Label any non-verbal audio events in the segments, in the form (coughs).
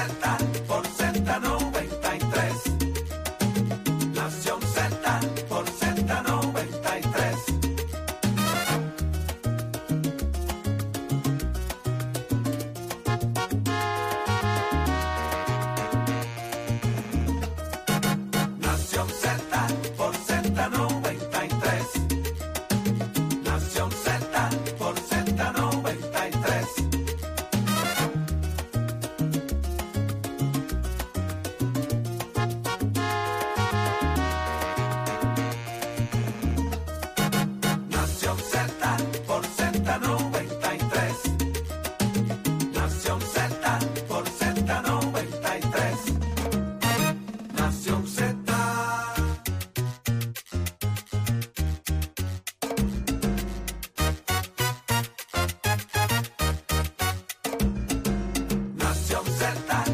Z Nación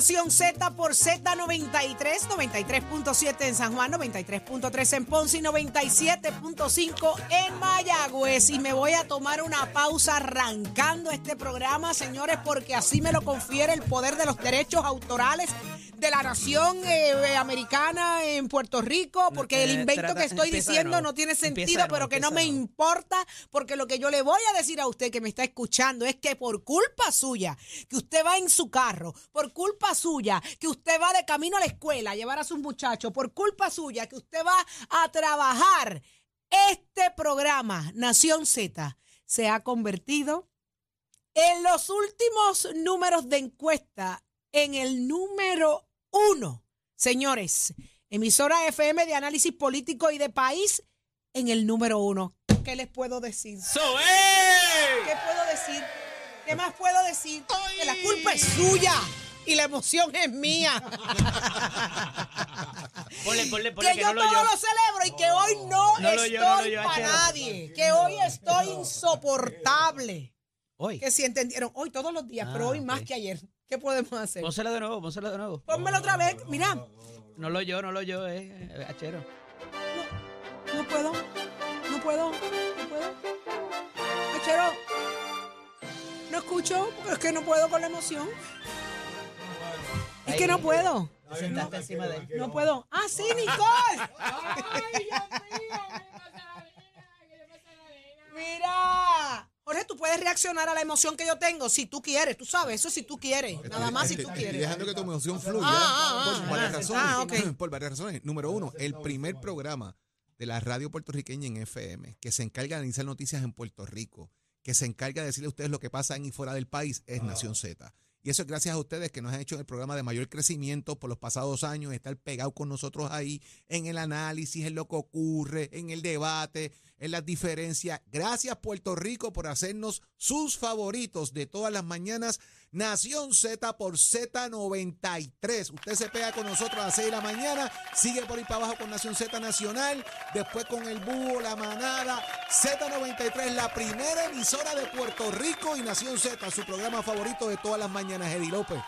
Z por Z93, 93.7 en San Juan, 93.3 en Ponce y 97.5 en Mayagüez. Y me voy a tomar una pausa arrancando este programa, señores, porque así me lo confiere el poder de los derechos autorales de la nación eh, americana en Puerto Rico, porque el Eh, invento trata- que estoy diciendo no tiene sentido, pero que no me importa, porque lo que yo le voy a decir a usted que me está escuchando es que por culpa suya, que usted va en su carro, por culpa suya, que usted va de camino a la escuela a llevar a sus muchachos, por culpa suya, que usted va a trabajar, este programa, Nación Z, se ha convertido en los últimos números de encuesta en el número uno. Señores, emisora FM de análisis político y de país en el número uno. ¿Qué les puedo decir? ¡So! ¿Qué puedo decir? ¿Qué más puedo decir? Que la culpa es suya y la emoción es mía. (laughs) Ponle, ponle, ponle que, que yo no todo lo celebro y que hoy no, estoy no yo, para nadie. Que hoy estoy insoportable. Hoy. Que si entendieron, hoy todos los días, pero Ah, hoy más que ayer. ¿Qué podemos hacer? Pónsela de nuevo, pónsela de nuevo. Pónmelo otra vez. Mira, No lo yo, no lo yo, eh, eh, achero. no puedo. No puedo. No puedo. Achero. No escucho porque es que no puedo con la emoción. Es que no puedo. Te sentaste encima de él. No puedo. Ah, sí, Nicole. Mira. Jorge, tú puedes reaccionar a la emoción que yo tengo si tú quieres. Tú sabes, eso si tú quieres. Nada más si tú estoy quieres. dejando que tu emoción fluya Ah, ah, por ah, varias ah, razones. ah. (laughs) Por varias razones. Número uno, el primer programa de la radio puertorriqueña en FM que se encarga de analizar noticias en Puerto Rico, que se encarga de decirle a ustedes lo que pasa en y fuera del país, es Nación Z. Y eso es gracias a ustedes que nos han hecho el programa de mayor crecimiento por los pasados años, estar pegados con nosotros ahí en el análisis, en lo que ocurre, en el debate, en las diferencias. Gracias Puerto Rico por hacernos sus favoritos de todas las mañanas. Nación Z por Z93. Usted se pega con nosotros a las 6 de la mañana, sigue por ahí para abajo con Nación Z Nacional, después con el búho, la manada. Z93, la primera emisora de Puerto Rico y Nación Z, su programa favorito de todas las mañanas, Eddie López.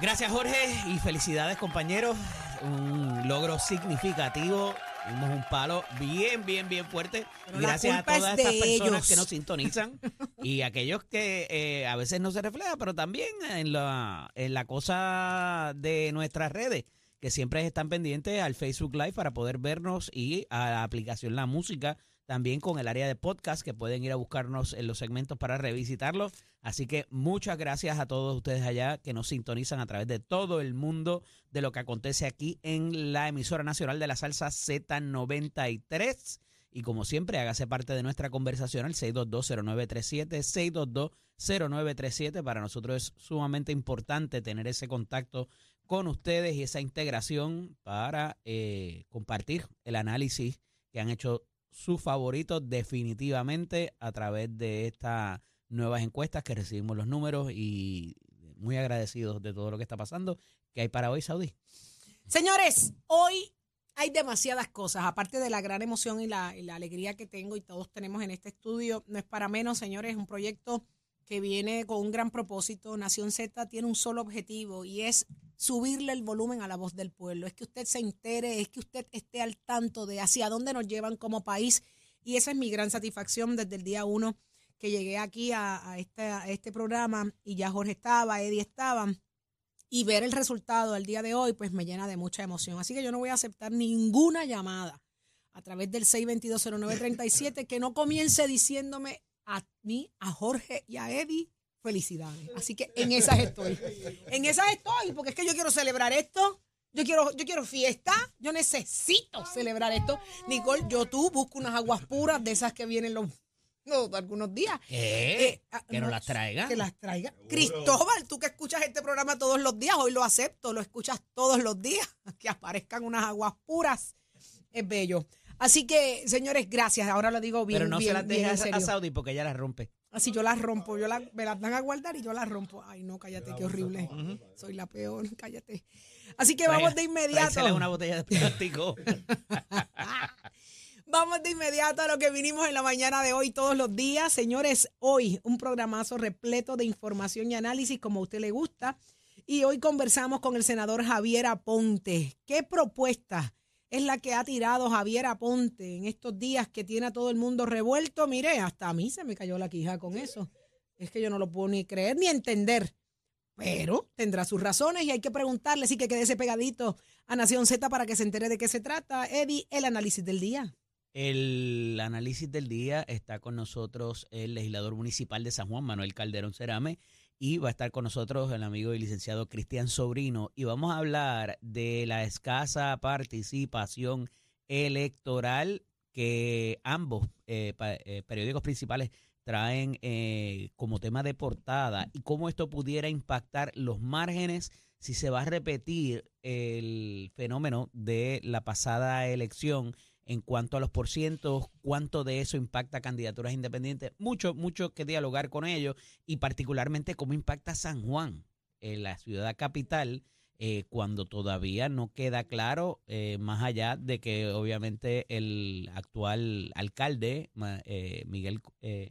Gracias, Jorge, y felicidades, compañeros. Un logro significativo. Dimos un palo bien, bien, bien fuerte. Pero gracias a es todas de estas personas ellos. que nos sintonizan (laughs) y aquellos que eh, a veces no se refleja, pero también en la, en la cosa de nuestras redes, que siempre están pendientes al Facebook Live para poder vernos y a la aplicación La Música, también con el área de podcast, que pueden ir a buscarnos en los segmentos para revisitarlos. Así que muchas gracias a todos ustedes allá que nos sintonizan a través de todo el mundo de lo que acontece aquí en la emisora nacional de la salsa Z93. Y como siempre, hágase parte de nuestra conversación al 6220937, 6220937. Para nosotros es sumamente importante tener ese contacto con ustedes y esa integración para eh, compartir el análisis que han hecho sus favoritos definitivamente a través de estas nuevas encuestas que recibimos los números y muy agradecidos de todo lo que está pasando. ¿Qué hay para hoy, Saudi? Señores, hoy hay demasiadas cosas, aparte de la gran emoción y la, y la alegría que tengo y todos tenemos en este estudio, no es para menos, señores, es un proyecto que viene con un gran propósito. Nación Z tiene un solo objetivo y es subirle el volumen a la voz del pueblo. Es que usted se entere, es que usted esté al tanto de hacia dónde nos llevan como país. Y esa es mi gran satisfacción desde el día uno que llegué aquí a, este, a este programa y ya Jorge estaba, Eddie estaba. Y ver el resultado al día de hoy, pues me llena de mucha emoción. Así que yo no voy a aceptar ninguna llamada a través del 6220937 que no comience diciéndome a mí, a Jorge y a Eddie felicidades. Así que en esas estoy. En esas estoy, porque es que yo quiero celebrar esto. Yo quiero, yo quiero fiesta, yo necesito celebrar esto. Nicole, yo tú busco unas aguas puras de esas que vienen los, los- algunos días. Eh, ah, que nos no, las traiga. Que las traiga. Cristóbal, tú que escuchas este programa todos los días, hoy lo acepto, lo escuchas todos los días. (laughs) Que aparezcan unas aguas puras. Es bello. Así que, señores, gracias. Ahora lo digo bien. Pero no bien, se las bien deje en a. Saudi porque ella las rompe. Así yo las rompo, yo las, me las dan a guardar y yo las rompo. Ay, no, cállate, qué horrible. Soy la peor, (laughs) cállate. Así que vamos de inmediato. Una botella de plástico. (laughs) Vamos de inmediato a lo que vinimos en la mañana de hoy todos los días. Señores, hoy un programazo repleto de información y análisis como a usted le gusta. Y hoy conversamos con el senador Javier Aponte. ¿Qué propuesta es la que ha tirado Javier Aponte en estos días que tiene a todo el mundo revuelto? Mire, hasta a mí se me cayó la quija con eso. Es que yo no lo puedo ni creer ni entender. Pero tendrá sus razones y hay que preguntarle, así que quédese pegadito a Nación Z para que se entere de qué se trata. Eddie, el análisis del día. El análisis del día está con nosotros el legislador municipal de San Juan, Manuel Calderón Cerame, y va a estar con nosotros el amigo y licenciado Cristian Sobrino, y vamos a hablar de la escasa participación electoral que ambos eh, eh, periódicos principales traen eh, como tema de portada y cómo esto pudiera impactar los márgenes si se va a repetir el fenómeno de la pasada elección en cuanto a los porcientos, cuánto de eso impacta candidaturas independientes, mucho, mucho que dialogar con ellos y particularmente cómo impacta San Juan, en la ciudad capital, eh, cuando todavía no queda claro, eh, más allá de que obviamente el actual alcalde, eh, Miguel eh,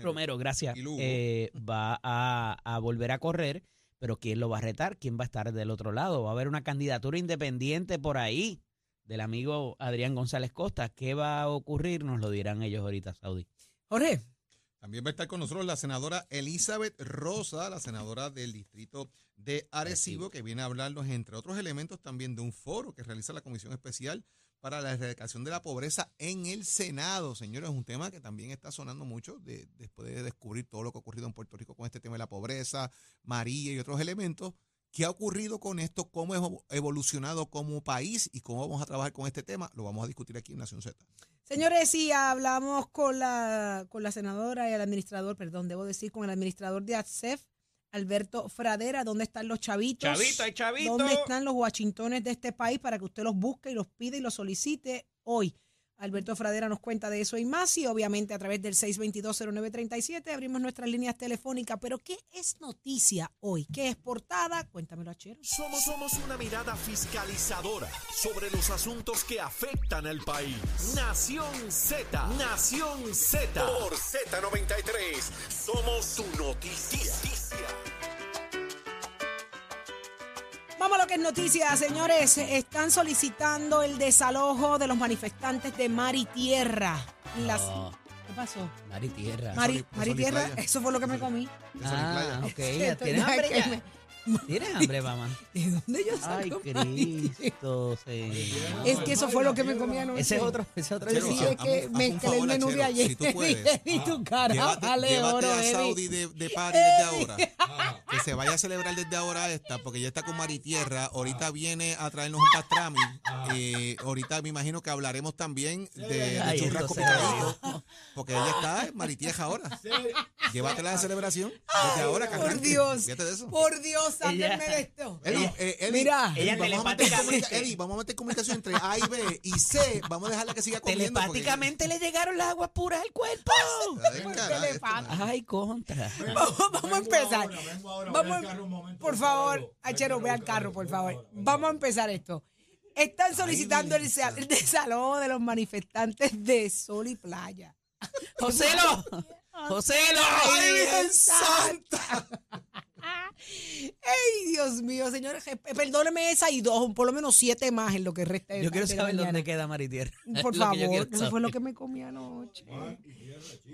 Romero, gracias, Y Lugo. eh, va a, a volver a correr, pero ¿quién lo va a retar? ¿Quién va a estar del otro lado? ¿Va a haber una candidatura independiente por ahí? Del amigo Adrián González Costa. ¿Qué va a ocurrir? Nos lo dirán ellos ahorita, Saudi. Jorge, También va a estar con nosotros la senadora Elizabeth Rosa, la senadora del distrito de Arecibo, que viene a hablarnos, entre otros elementos, también de un foro que realiza la Comisión Especial para la Erradicación de la Pobreza en el Senado. Señores, es un tema que también está sonando mucho de- después de descubrir todo lo que ha ocurrido en Puerto Rico con este tema de la pobreza, María y otros elementos. ¿Qué ha ocurrido con esto? ¿Cómo hemos evolucionado como país y cómo vamos a trabajar con este tema? Lo vamos a discutir aquí en Nación Z. señores, sí, hablamos con la, con la senadora y el administrador, perdón, debo decir, con el administrador de ATSEF, Alberto Fradera, ¿dónde están los chavitos? Chavito, hay chavito. ¿Dónde están los washingtones de este país para que usted los busque y los pida y los solicite hoy? Alberto Fradera nos cuenta de eso y más y obviamente a través del 6220937 abrimos nuestras líneas telefónicas. Pero ¿qué es noticia hoy? ¿Qué es portada? Cuéntamelo, Achero. Somos, somos una mirada fiscalizadora sobre los asuntos que afectan al país. Nación Z, Nación Z. Por Z93, somos su noticia. Vamos a lo que es noticia, señores. Están solicitando el desalojo de los manifestantes de Mar y Tierra. Las... No. ¿Qué pasó? Mar y tierra. Mar y, Mar Tierra, eso fue lo que me comí. Ah, ok. (laughs) ¿Tienes hambre que ya? Me- ¿Tienes (laughs) hambre, mamá? ¿De dónde yo Ay, saco Mar y Tierra? Cristo, señor. Es que eso fue lo que me comí anoche. Ese es otro, ese es otro. Sí, es que mezclé el menú de ayer. si tú (laughs) puedes. y tu cara, Llévate, vale oro, a. Saudi de, de party desde ahora. Que se vaya a celebrar desde ahora esta, porque ya está con Maritierra. Ahorita viene a traernos un pastrami. Eh, ahorita me imagino que hablaremos también de, de Ay, churrasco picadito. Porque ella está en Maritieja ahora. Llévatela de celebración desde ahora, Por. Dios. Por Dios. Sálvenme ella- de esto. Eddie, eh, Eddie, Mira. Eddie, Ella vamos, a meter telepáticamente- Eddie, vamos a meter comunicación entre A y B y C. Vamos a dejarla que siga comiendo. porque- Telepáticamente le llegaron las aguas puras al cuerpo. Ay, contra. Vamos, vamos a empezar. Vamos, por favor, Achero, ve al carro, por favor. Vamos a empezar esto. Están solicitando el, el desalojo de los manifestantes de Sol y Playa. Joselo. (laughs) Joselo. ¡Ay, Virgen Santa! (laughs) Ay, Dios mío, señores, eh, perdóneme esa y dos, por lo menos siete más en lo que resta de Yo quiero saber dónde queda Maritierra. (laughs) Por Es lo que yo favor, eso fue lo que me comí anoche.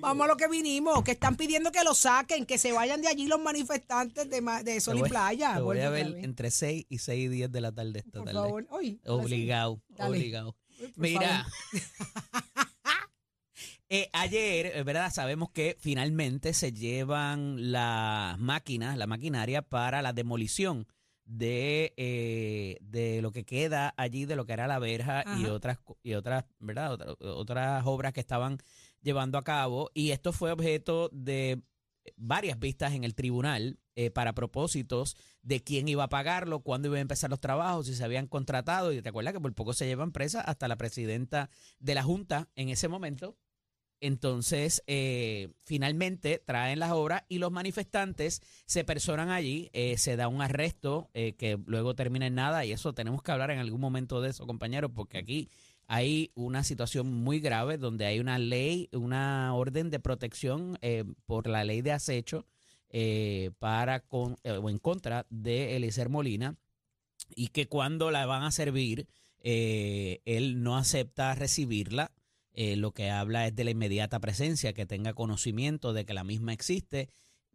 Vamos a lo que vinimos, que están pidiendo que lo saquen, que se vayan de allí los manifestantes de, ma- de Sol y voy- Playa. Te voy a ver entre 6 y 6 y 10 de la tarde esta Por tarde. favor, Oy, ahora sí. Obligado, Dale. obligado. Mira. (laughs) Eh, ayer, eh, ¿verdad? Sabemos que finalmente se llevan las máquinas, la maquinaria para la demolición de, eh, de lo que queda allí, de lo que era la verja y otras, y otras, ¿verdad? Otra- otras obras que estaban llevando a cabo. Y esto fue objeto de varias vistas en el tribunal eh, para propósitos de quién iba a pagarlo, cuándo iban a empezar los trabajos, si se habían contratado. Y te acuerdas que por poco se llevan presa hasta la presidenta de la Junta en ese momento. Entonces, eh, finalmente traen las obras y los manifestantes se personan allí, eh, se da un arresto eh, que luego termina en nada y eso tenemos que hablar en algún momento de eso, compañeros, porque aquí hay una situación muy grave donde hay una ley, una orden de protección por la ley de acecho para con, o en contra de Eliezer Molina y que cuando la van a servir, él no acepta recibirla. Eh, lo que habla es de la inmediata presencia, que tenga conocimiento de que la misma existe,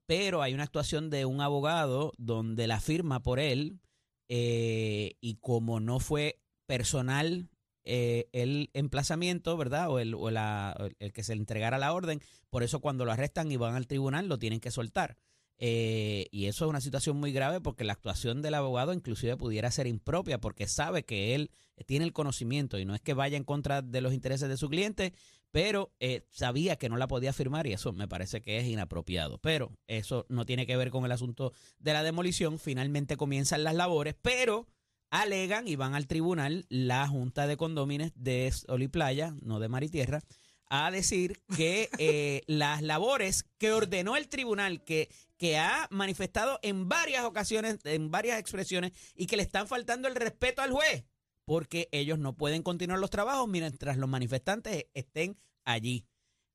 pero hay una actuación de un abogado donde la firma por él eh, y como no fue personal eh, el emplazamiento, ¿verdad? O, el, o la- el que se le entregara la orden, por eso cuando lo arrestan y van al tribunal lo tienen que soltar. Eh, y eso es una situación muy grave porque la actuación del abogado inclusive pudiera ser impropia porque sabe que él tiene el conocimiento y no es que vaya en contra de los intereses de su cliente, pero eh, sabía que no la podía firmar y eso me parece que es inapropiado. Pero eso no tiene que ver con el asunto de la demolición. Finalmente comienzan las labores, pero alegan y van al tribunal la Junta de Condómines de Sol y Playa, no de Mar y Tierra, a decir que eh, (laughs) las labores que ordenó el tribunal, que, que ha manifestado en varias ocasiones, en varias expresiones, y que le están faltando el respeto al juez, porque ellos no pueden continuar los trabajos mientras los manifestantes estén allí.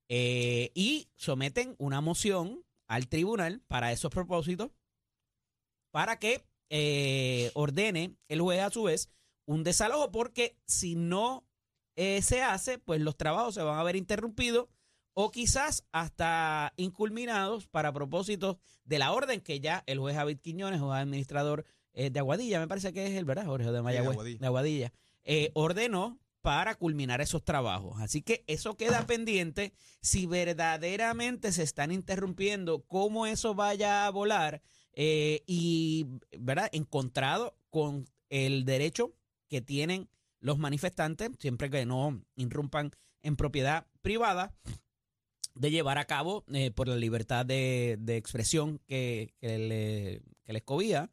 Eh, y someten una moción al tribunal para esos propósitos, para que eh, ordene el juez a su vez un desalojo, porque si no eh, se hace, pues los trabajos se van a ver interrumpidos o quizás hasta inculminados para propósitos de la orden que ya el juez David Quiñones, juez administrador eh, de Aguadilla, me parece que es el, ¿verdad, Jorge? De Mayagüez, de Aguadilla, eh, ordenó para culminar esos trabajos. Así que eso queda (coughs) pendiente. Si verdaderamente se están interrumpiendo, cómo eso vaya a volar eh, y, ¿verdad? Encontrado con el derecho que tienen los manifestantes, siempre que no irrumpan en propiedad privada, de llevar a cabo eh, por la libertad de, de expresión que, que, que les cobía,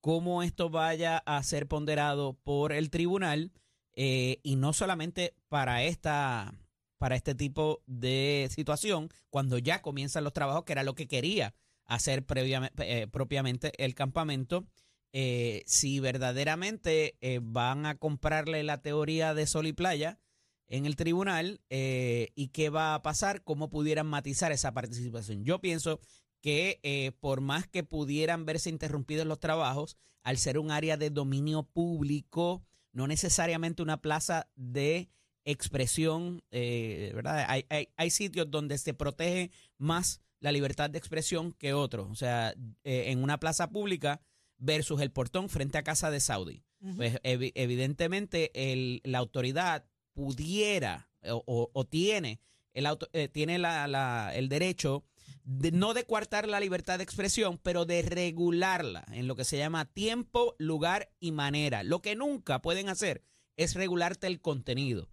cómo esto vaya a ser ponderado por el tribunal eh, y no solamente para esta para este tipo de situación cuando ya comienzan los trabajos que era lo que quería hacer previamente, eh, propiamente el campamento eh, si verdaderamente eh, van a comprarle la teoría de sol y playa en el tribunal eh, y qué va a pasar, cómo pudieran matizar esa participación. Yo pienso que eh, por más que pudieran verse interrumpidos los trabajos, al ser un área de dominio público, no necesariamente una plaza de expresión, eh, ¿verdad? Hay, hay, hay sitios donde se protege más la libertad de expresión que otros. O sea, en una plaza pública versus el portón frente a casa de Saudi. Pues evi- evidentemente el- la autoridad pudiera o, o- o tiene el auto- eh, tiene la- la- el derecho de, no de coartar la libertad de expresión, pero de regularla en lo que se llama tiempo, lugar y manera. Lo que nunca pueden hacer es regularte el contenido.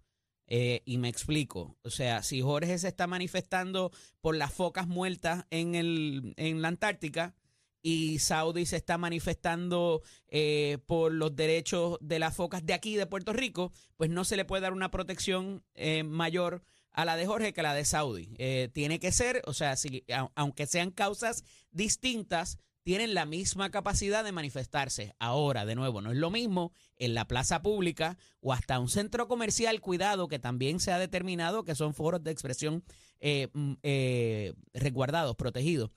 Eh, y me explico. O sea, si Jorge se está manifestando por las focas muertas en, el, en la Antártica, y Saudi se está manifestando eh, por los derechos de las focas de aquí, de Puerto Rico, pues no se le puede dar una protección eh, mayor a la de Jorge que a la de Saudi. Eh, tiene que ser, o sea, si, aunque sean causas distintas, tienen la misma capacidad de manifestarse. Ahora, de nuevo, no es lo mismo en la plaza pública o hasta un centro comercial, cuidado, que también se ha determinado que son foros de expresión eh, mm, resguardados, protegidos.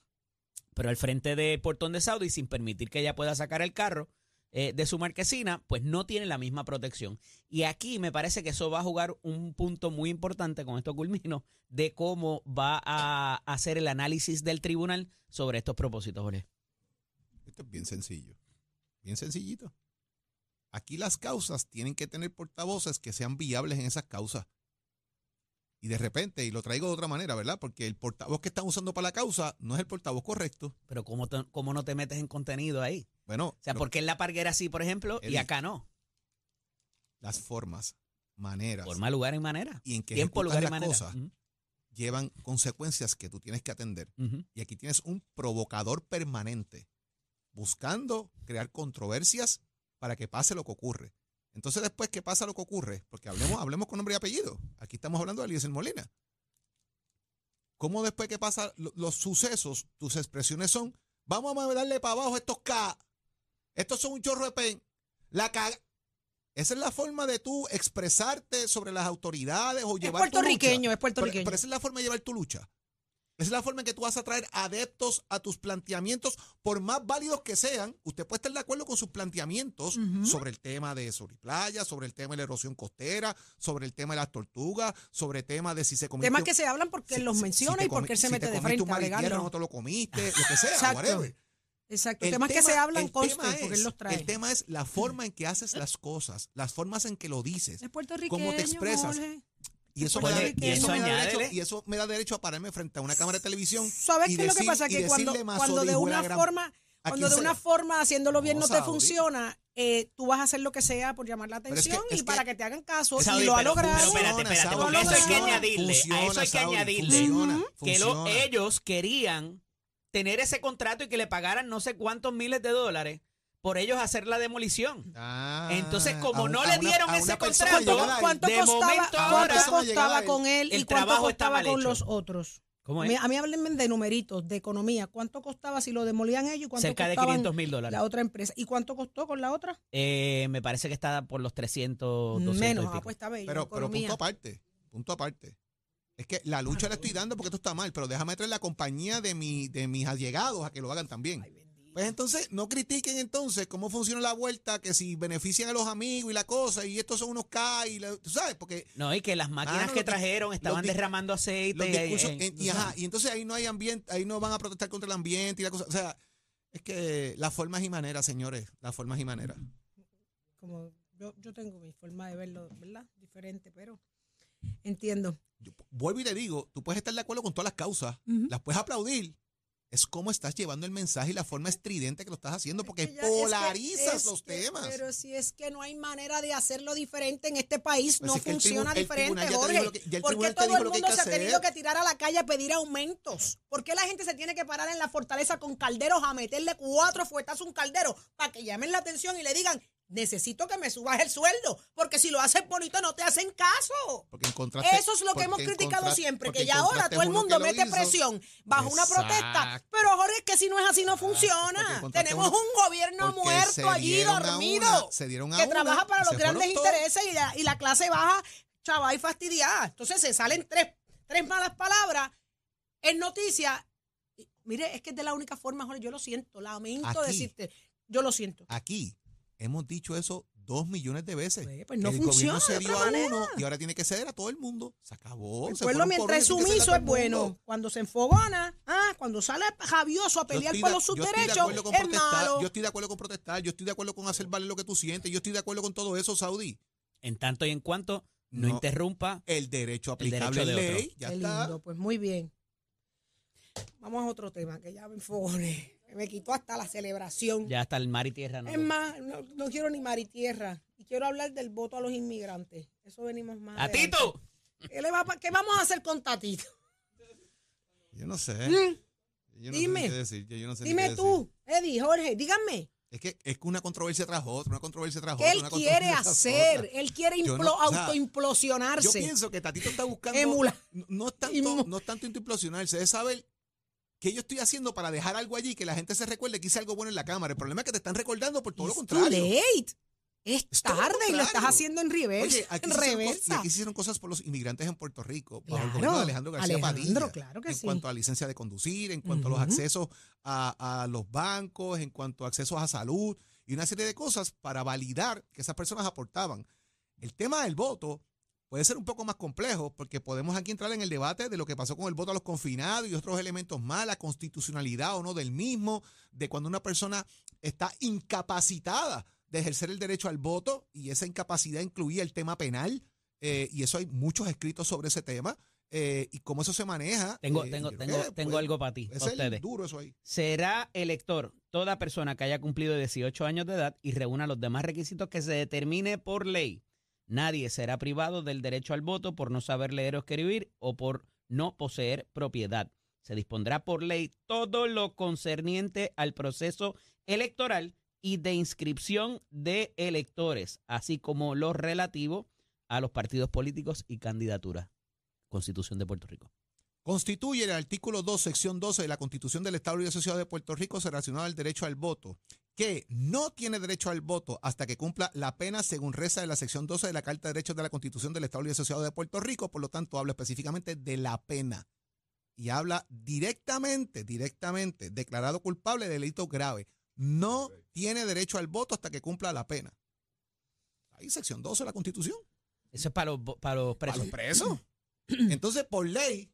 Pero al frente del portón de Saudi, sin permitir que ella pueda sacar el carro eh, de su marquesina, pues no tiene la misma protección. Y aquí me parece que eso va a jugar un punto muy importante, con esto culmino, de cómo va a hacer el análisis del tribunal sobre estos propósitos, Jorge. Esto es bien sencillo. Bien sencillito. Aquí las causas tienen que tener portavoces que sean viables en esas causas. Y de repente, y lo traigo de otra manera, ¿verdad? Porque el portavoz que están usando para la causa no es el portavoz correcto. Pero ¿cómo, te- cómo no te metes en contenido ahí? Bueno, O sea, lo- ¿por qué en la parguera sí, por ejemplo, y acá no? las formas, maneras Forma, lugar y manera. y en que Tiempo, lugar y las manera. cosas llevan consecuencias que tú tienes que atender. Y aquí tienes un provocador permanente buscando crear controversias para que pase lo que ocurre. Entonces, después que pasa lo que ocurre, porque hablemos, hablemos con nombre y apellido. Aquí estamos hablando de Eliezer Molina. ¿Cómo después que pasan los sucesos, tus expresiones son, vamos a darle para abajo estos K, estos son un chorro de pen, la caga. Esa es la forma de tú expresarte sobre las autoridades o Es llevar tu lucha. puertorriqueño, es Pero, puertorriqueño. pero esa es la forma de llevar tu lucha. Esa es la forma en que tú vas a traer adeptos a tus planteamientos, por más válidos que sean. Usted puede estar de acuerdo con sus planteamientos sobre el tema de sobre playa, sobre el tema de la erosión costera, sobre el tema de las tortugas, sobre el tema de si se comió. Temas que se hablan porque él los menciona y porque él se mete de frente a a alegarlo. no te lo comiste, lo que sea, Exacto. whatever. Exacto. El Temas que tema- se hablan conste porque él los trae. El tema es la forma en que haces las cosas, las formas en que lo dices. cómo te expresas. Jorge. Y eso, Es me da, puertorriqueño. y eso me da añádele. derecho, y eso me da derecho a pararme frente a una cámara de televisión. ¿Sabes qué es lo que pasa? Que cuando, de una gran- forma, ¿A cuando de una forma haciéndolo bien No, no, te Saudi. funciona, eh, tú vas a hacer lo que sea por llamar la Pero es que- atención es y para que- que te hagan caso. Saudi, y lo ha logrado. pero espérate, Funciona, espérate, Saudi, porque eso hay que funciona, añadirle, a eso hay que Saudi, añadirle funciona, que lo- ellos querían tener ese contrato y que le pagaran no sé cuántos miles de dólares por ellos hacer la demolición. Ah, Entonces, como un- no a le dieron ese contrato. ¿Cuánto de costaba, momento cuánto ahora- llegada costaba con él El y cuánto costaba con hecho. los otros? ¿Cómo A es? mí, a mí háblenme de numeritos, de economía. ¿Cuánto costaba si lo demolían ellos y cuánto Cerca de costaban 500 mil dólares. la otra empresa? ¿Y cuánto costó con la otra? Eh, me parece que está por los 300, 200 Menos, y ah, pico. pues está bello, Pero, pero punto aparte, punto aparte. Es que la lucha la estoy dando porque esto está mal, pero déjame traer la compañía de, mi, de mis allegados a que lo hagan también. Pues entonces, no critiquen entonces cómo funciona la vuelta, que si benefician a los amigos y la cosa, y estos son unos K, y la- tú sabes, porque No, y que las máquinas Ah, no, que trajeron estaban derramando aceite. los discursos, eh, en- y, ajá, y entonces ahí no hay ambiente, ahí no van a protestar contra el ambiente y la cosa. O sea, es que las formas y maneras, señores, las formas y maneras. Como yo, yo tengo mi forma de verlo, ¿verdad? Diferente, pero entiendo. Yo vuelvo y le digo, tú puedes estar de acuerdo con todas las causas, Ujú. las puedes aplaudir. Es cómo estás llevando el mensaje y la forma estridente que lo estás haciendo, porque Es que ya- es que- polarizas es los que- temas. Pero si es que no hay manera de hacerlo diferente en este país, Pues no el funciona tribu- diferente, Jorge. dijo lo que- ya el ¿Por qué todo el mundo se ha tenido que tirar a la calle a pedir aumentos? ¿Por qué la gente se tiene que parar en la fortaleza con calderos a meterle cuatro fuetazos a un caldero para que llamen la atención y le digan, necesito que me subas el sueldo? Porque si lo haces bonito no te hacen caso. Eso es lo que hemos criticado siempre, que ya ahora todo el mundo mete hizo. presión bajo una protesta. Pero Jorge, es que si no es así no funciona. Tenemos un gobierno muerto allí dormido una, se dieron a que una trabaja para los grandes intereses y la, y la clase baja, chava y fastidiada. Entonces se salen tres, tres malas palabras en noticias. Mire, es que es de la única forma, Jorge, yo lo siento, lamento Aquí. decirte, yo lo siento. Aquí hemos dicho eso dos millones de veces. Pues, pues no el funciona gobierno se de dio otra a manera. uno y ahora tiene que ceder a todo el mundo. Se acabó. El se pueblo mientras es sumiso es bueno. Cuando se enfogona, ah, cuando sale rabioso a pelear por los sus de derechos, es protestar, malo. Yo estoy de acuerdo con protestar, yo estoy de acuerdo con hacer valer lo que tú sientes, yo estoy de acuerdo con todo eso, Saudi. En tanto y en cuanto no, No. interrumpa. El derecho El derecho aplicable de otro. ley, ya Qué está. lindo, pues muy bien. Vamos a otro tema, que ya me enfogoné. Me quitó hasta la celebración. Ya hasta el mar y tierra. ¿no? Es más, no, no quiero ni mar y tierra. Y quiero hablar del voto a los inmigrantes. Eso venimos más. ¡A adelante. Tito! ¿Qué, le va pa- qué vamos a hacer con Tatito? Yo no sé. Mm, Yo no Dime. sé ni qué decir. yo no sé ni Dime qué tú. Eddie, Jorge, díganme, Es que es que una controversia tras otra, una controversia tras ¿qué otra. él una quiere controversia tras hacer? otra. Él quiere Yo implo- no- o sea, Yo autoimplosionarse. pienso que Tatito está buscando. Emula- no- No es tanto, no es tanto implosionarse, es saber qué yo estoy haciendo para dejar algo allí que la gente se recuerde que hice algo bueno en la cámara. El problema es que te están recordando por todo lo contrario. too late. Es tarde y lo estás haciendo en reversa. Oye, aquí en hicieron aquí hicieron cosas por los inmigrantes en Puerto Rico, bajo el gobierno de Alejandro García Alejandro, Padilla. claro que en sí. cuanto a licencia de conducir, en cuanto a los accesos a, a los bancos, en cuanto a accesos a salud y una serie de cosas para validar que esas personas aportaban. El tema del voto puede ser un poco más complejo porque podemos aquí entrar en el debate de lo que pasó con el voto a los confinados y otros elementos más, la constitucionalidad o no del mismo, de cuando una persona está incapacitada de ejercer el derecho al voto y esa incapacidad incluía el tema penal eh, y eso hay muchos escritos sobre ese tema eh, y cómo eso se maneja. Tengo, eh, tengo, tengo, tengo pues, algo para ti, Es ustedes. duro eso ahí. Será elector toda persona que haya cumplido 18 años de edad y reúna los demás requisitos que se determine por ley. Nadie será privado del derecho al voto por no saber leer o escribir o por no poseer propiedad. Se dispondrá por ley todo lo concerniente al proceso electoral y de inscripción de electores, así como lo relativo a los partidos políticos y candidaturas. Constitución de Puerto Rico. Constituye el artículo 2, sección 12 de la Constitución del Estado y Asociado de Puerto Rico relacionado al derecho al voto, que no tiene derecho al voto hasta que cumpla la pena según reza de la sección 12 de la Carta de Derechos de la Constitución del Estado y Asociado de Puerto Rico, por lo tanto habla específicamente de la pena y habla directamente, directamente, declarado culpable de delito grave. No tiene derecho al voto hasta que cumpla la pena. Ahí sección 12 de la Constitución. Eso es para los, para los Para presos. los presos. (clears throat) Entonces, por ley,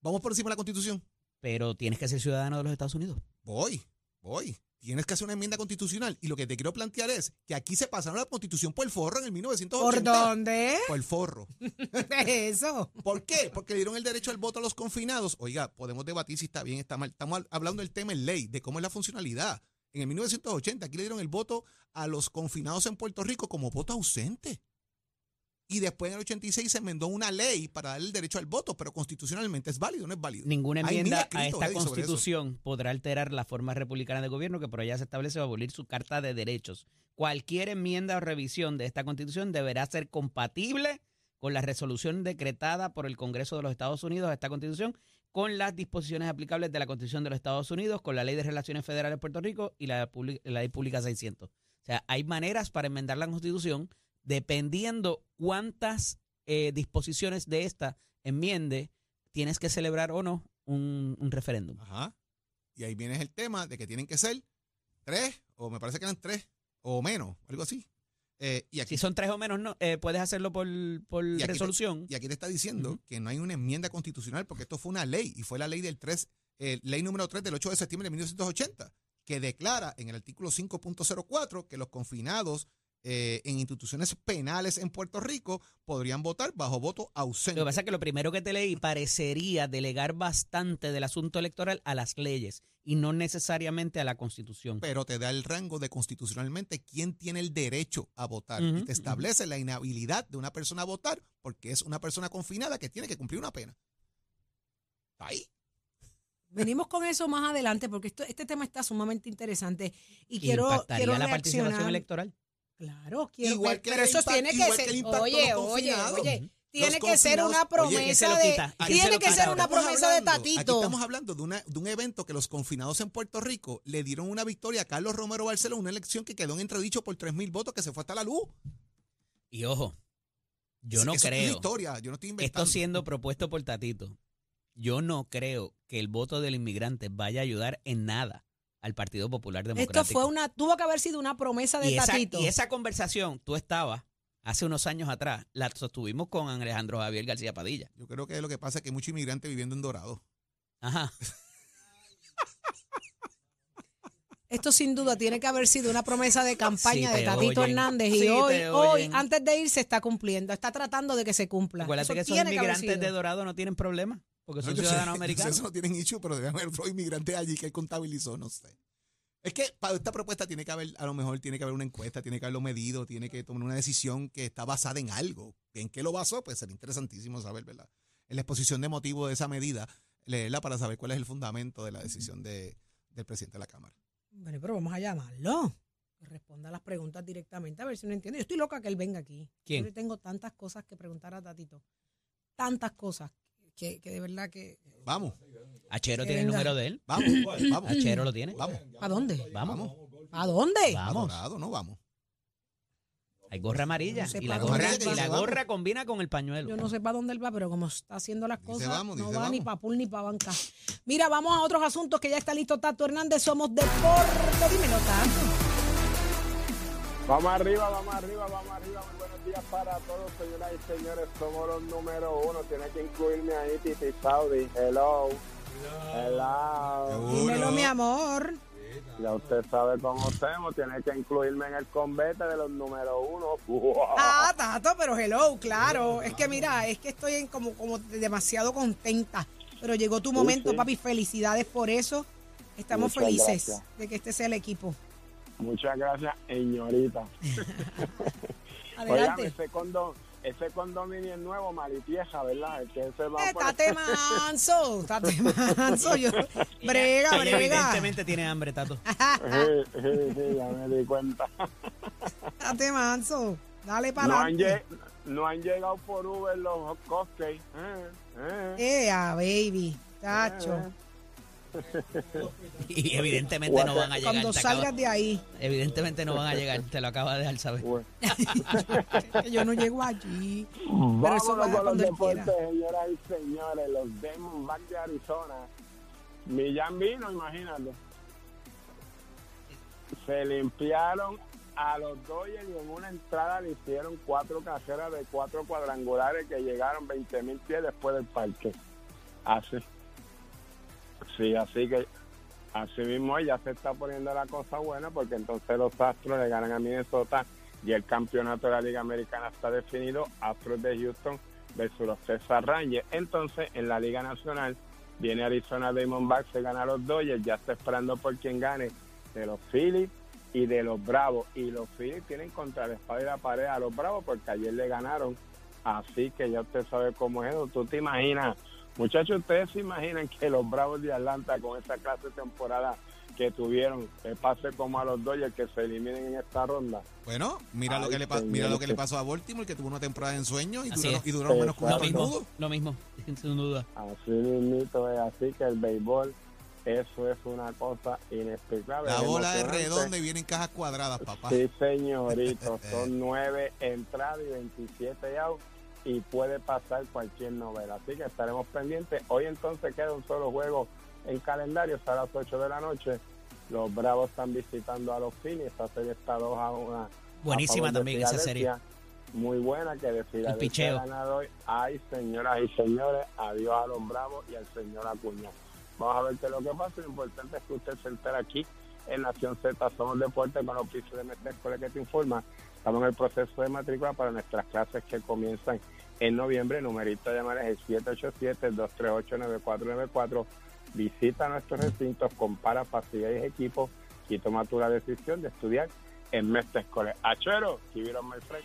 vamos por encima de la Constitución. Pero tienes que ser ciudadano de los Estados Unidos. Voy, voy. Tienes que hacer una enmienda constitucional. Y lo que te quiero plantear es que aquí se pasaron la constitución por el forro en el 1980. ¿Por dónde? Por el forro. (laughs) Eso. ¿Por qué? Porque le dieron el derecho al voto a los confinados. Oiga, podemos debatir si está bien, está mal. Estamos hablando del tema en ley, de cómo es la funcionalidad. En el 1980 aquí le dieron el voto a los confinados en Puerto Rico como voto ausente. Y después en el 86 se enmendó una ley para darle el derecho al voto, pero constitucionalmente es válido o no es válido. Ninguna enmienda a esta Eddie, constitución podrá alterar la forma republicana de gobierno que por ella se establece o abolir su carta de derechos. Cualquier enmienda o revisión de esta constitución deberá ser compatible con la resolución decretada por el Congreso de los Estados Unidos a esta constitución, con las disposiciones aplicables de la Constitución de los Estados Unidos, con la Ley de Relaciones Federales de Puerto Rico y la, la Ley Pública 600. O sea, hay maneras para enmendar la constitución dependiendo cuántas eh, disposiciones de esta enmiende tienes que celebrar o no un, un referéndum. Ajá. Y ahí viene el tema de que tienen que ser tres, o me parece que eran tres, o menos, algo así. Eh, y, aquí, Si son tres o menos, no, eh, puedes hacerlo por, por Y aquí te- resolución. y aquí te está diciendo que no hay una enmienda constitucional porque esto fue una ley y fue la ley del 3, eh, ley número 3 del 8 de septiembre de 1980, que declara en el artículo 5.04 que los confinados eh, en instituciones penales en Puerto Rico podrían votar bajo voto ausente. Lo que pasa es que lo primero que te leí parecería delegar bastante del asunto electoral a las leyes y no necesariamente a la constitución. pero te da el rango de constitucionalmente quién tiene el derecho a votar y te establece la inhabilidad de una persona a votar porque es una persona confinada que tiene que cumplir una pena. Está Ahí. Venimos con eso más adelante porque esto, este tema está sumamente interesante y quiero, Impactaría quiero la participación electoral. Claro, quiero Igual pero- que pero eso impact- tiene que que ser. de oye, oye, oye, tiene que ser una oye, que promesa de que tiene que ser una Estamos promesa de Aquí Tatito. estamos hablando de, una- de un evento que los confinados en Puerto Rico le dieron una victoria a Carlos Romero Barceló, una elección que quedó en entredicho por 3 mil votos que se fue hasta la luz. Y ojo, yo no eso Es una creo, historia, yo no estoy esto inventando. siendo propuesto por Tatito, yo no creo que el voto del inmigrante vaya a ayudar en nada al Partido Popular Democrático. Esto fue una, tuvo que haber sido una promesa de y esa, Tatito. y esa conversación, tú estabas hace unos años atrás, la sostuvimos con Alejandro Javier García Padilla. Yo creo que lo que pasa es que hay muchos inmigrantes viviendo en Dorado. Ajá. Esto sin duda tiene que haber sido una promesa de campaña Sí de Tatito oyen. Hernández y Sí hoy, hoy, antes de ir, se está cumpliendo. Está tratando de que se cumpla. Acuérdate Eso que esos tiene que haber inmigrantes de Dorado no tienen problema, porque son No, ciudadanos (laughs) sé, americanos. Eso no tienen issue, pero debe haber otro inmigrante allí que él contabilizó, no sé. Es que para esta propuesta tiene que haber, a lo mejor tiene que haber una encuesta, tiene que haberlo medido, tiene que tomar una decisión que está basada en algo. ¿En qué lo basó? Pues sería interesantísimo saber, ¿verdad? En la exposición de motivo de esa medida, leerla para saber cuál es el fundamento de la decisión de, del presidente de la Cámara. Bueno, pero vamos a llamarlo. Responda las preguntas directamente, a ver si no entiende. Yo estoy loca que él venga aquí. ¿Quién? Yo le tengo tantas cosas que preguntar a Tatito. Tantas cosas que, que de verdad que... Vamos, Achero tiene el venga. número de él. vamos, vamos. Achero lo tiene. Vamos, ¿A dónde? Vamos. ¿A dónde? Vamos. Adorado, no vamos. Hay gorra amarilla. No sé y la gorra, y la gorra combina con el pañuelo. Yo no sé para dónde él va, pero como está haciendo las Dice cosas, vamos, no va ni para pool ni para banca. Mira, vamos a otros asuntos que ya está listo Tato Hernández. Somos Deporte. Dímelo, Tato. Vamos arriba, vamos arriba, vamos arriba. Muy buenos días para todos, señoras y señores. Somos los número uno. Tiene que incluirme ahí, Titi Saudi. Hello. Hello. Seguro. Dímelo, mi amor. Ya usted sabe cómo hacemos. Tiene que incluirme en el convete de los número uno. (laughs) Ah, Tato, pero hello, claro. Es que mira, es que estoy en como, como demasiado contenta. Pero llegó tu momento, sí. papi. Felicidades por eso. Estamos Muchas felices gracias. de que este sea el equipo. Muchas gracias, señorita. (laughs) Adelante. Oigan, ese, condo, ese condominio es nuevo, Maritieja, ¿verdad? El que se va Eh, por- Tate (laughs) manso, tate manso. Yo, (laughs) brega, brega. evidentemente tiene hambre, Tato. Sí, sí, sí, ya me di cuenta. Tate manso. Dale para No han, no han llegado por Uber los cupcakes. Eh, eh, Ea, baby. Tacho. eh. (laughs) Y evidentemente no van a llegar. Cuando salgas de ahí, Evidentemente no van a llegar. Te lo acaba de dejar saber. Bueno, (laughs) yo no llego allí. Pero eso va con los deportes, señoras y señores. Los Diamondbacks de Arizona. Millán vino, imagínate. Se limpiaron a los Dodgers y en una entrada le hicieron cuatro caseras de cuatro cuadrangulares que llegaron 20 mil pies después del parque. Así. Sí, así que así mismo ya se está poniendo la cosa buena porque entonces los Astros le ganan a Minnesota y el campeonato de la Liga Americana está definido, Astros de Houston versus los Texas Rangers. Entonces, en la Liga Nacional viene Arizona Diamondbacks, se gana a los Dodgers, ya está esperando por quien gane de los Phillies y de los Bravos. Y los Phillies tienen contra la espada y la pared a los Bravos porque ayer le ganaron. Así que ya usted sabe cómo es eso. Tú te imaginas, muchachos, ustedes se imaginan que los Bravos de Atlanta con esa clase de temporada que tuvieron, que pase como a los Dodgers que se eliminen en esta ronda. Bueno, mira lo que le mira lo que le pasó a Baltimore, que tuvo una temporada en sueño y duró, y duró menos que un Lo Lo mismo. Lo (laughs) mismo. Sin duda. Así mismito es, así que el béisbol, eso es una cosa inexplicable. La bola es emocionante. redonda y viene en cajas cuadradas, papá. Sí, señorito, (laughs) son nueve entradas y 27 outs y puede pasar cualquier novela. Así que estaremos pendientes. Hoy entonces queda un solo juego en calendario, está a las 8 de la noche. Los Bravos están visitando a los Phillies. Esta serie está 2 a 1. Buenísima también esa serie. Muy buena que de Filadelfia. Ay, señoras y señores, adiós a los Bravos y al señor Acuña. Vamos a ver qué es lo que pasa. Lo importante es que usted se entere aquí en Nación Z. Somos Deportes con los pisos de Mestre que te informa. Estamos en el proceso de matrícula para nuestras clases que comienzan en noviembre. El numerito de llamar es el 787-238-9494. Visita nuestros recintos, compara facilidades y equipos y toma tú la decisión de estudiar en Mestre Escuela. Achero, give it on my friend.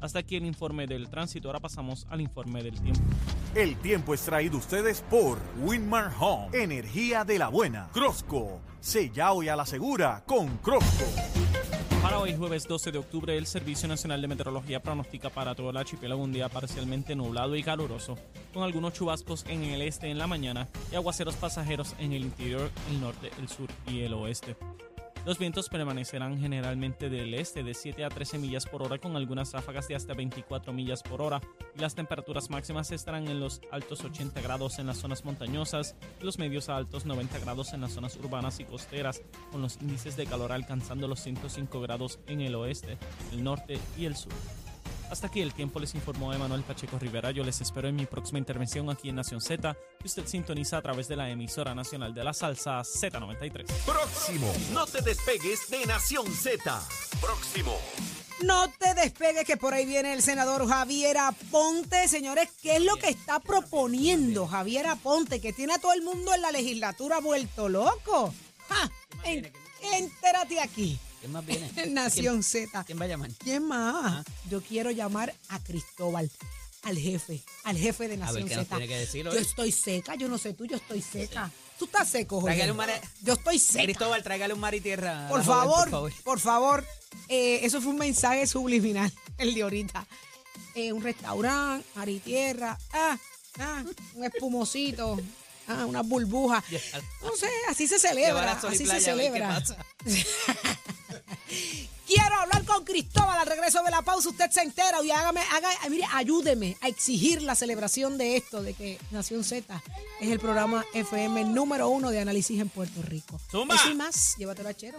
Hasta aquí el informe del tránsito. Ahora pasamos al informe del tiempo. El tiempo es traído ustedes por Winmar Home, energía de la buena. Crosco, sella hoy a la segura con Crosco. Para hoy, jueves 12 de octubre, el Servicio Nacional de Meteorología pronostica para todo el archipiélago un día parcialmente nublado y caluroso, con algunos chubascos en el este en la mañana y aguaceros pasajeros en el interior, el norte, el sur y el oeste. Los vientos permanecerán generalmente del este de 7 a 13 millas por hora con algunas ráfagas de hasta 24 millas por hora y las temperaturas máximas estarán en los altos 80 grados en las zonas montañosas y los medios a altos 90 grados en las zonas urbanas y costeras con los índices de calor alcanzando los 105 grados en el oeste, el norte y el sur. Hasta aquí el tiempo les informó Emanuel Pacheco Rivera. Yo les espero en mi próxima intervención aquí en Nación Z, que usted sintoniza a través de la emisora nacional de la salsa Z93. Próximo. No te despegues de Nación Z. Próximo. No te despegues que por ahí viene el senador Javier Aponte. Señores, ¿qué es lo que está proponiendo Javier Aponte? Que tiene a todo el mundo en la legislatura vuelto loco. Ja, en- entérate aquí, ¿Quién más viene? en (laughs) Nación Z. ¿Quién va a llamar? ¿Quién más? Yo quiero llamar a Cristóbal, al jefe, al jefe de Nación qué nos Z. tiene que decir Yo estoy seca, yo no sé tú, yo estoy seca. Tú estás seco, Jorge. Tráigale un mar- Yo estoy seca. Cristóbal, tráigale un mar y tierra. a Por la joven, favor, por favor. por favor. Eh, eso fue un mensaje subliminal, (laughs) el de ahorita. Eh, un restaurante, mar y tierra, ah, ah, un espumosito, ah, unas burbujas. No sé, así se celebra, así se Playa, celebra. (laughs) Quiero hablar con Cristóbal al regreso de la pausa. Usted se entera y hágame, haga, mire, ayúdeme a exigir la celebración de esto, de que Nación Z es el programa FM número uno de análisis en Puerto Rico. Eso y más, llévatelo a Chero.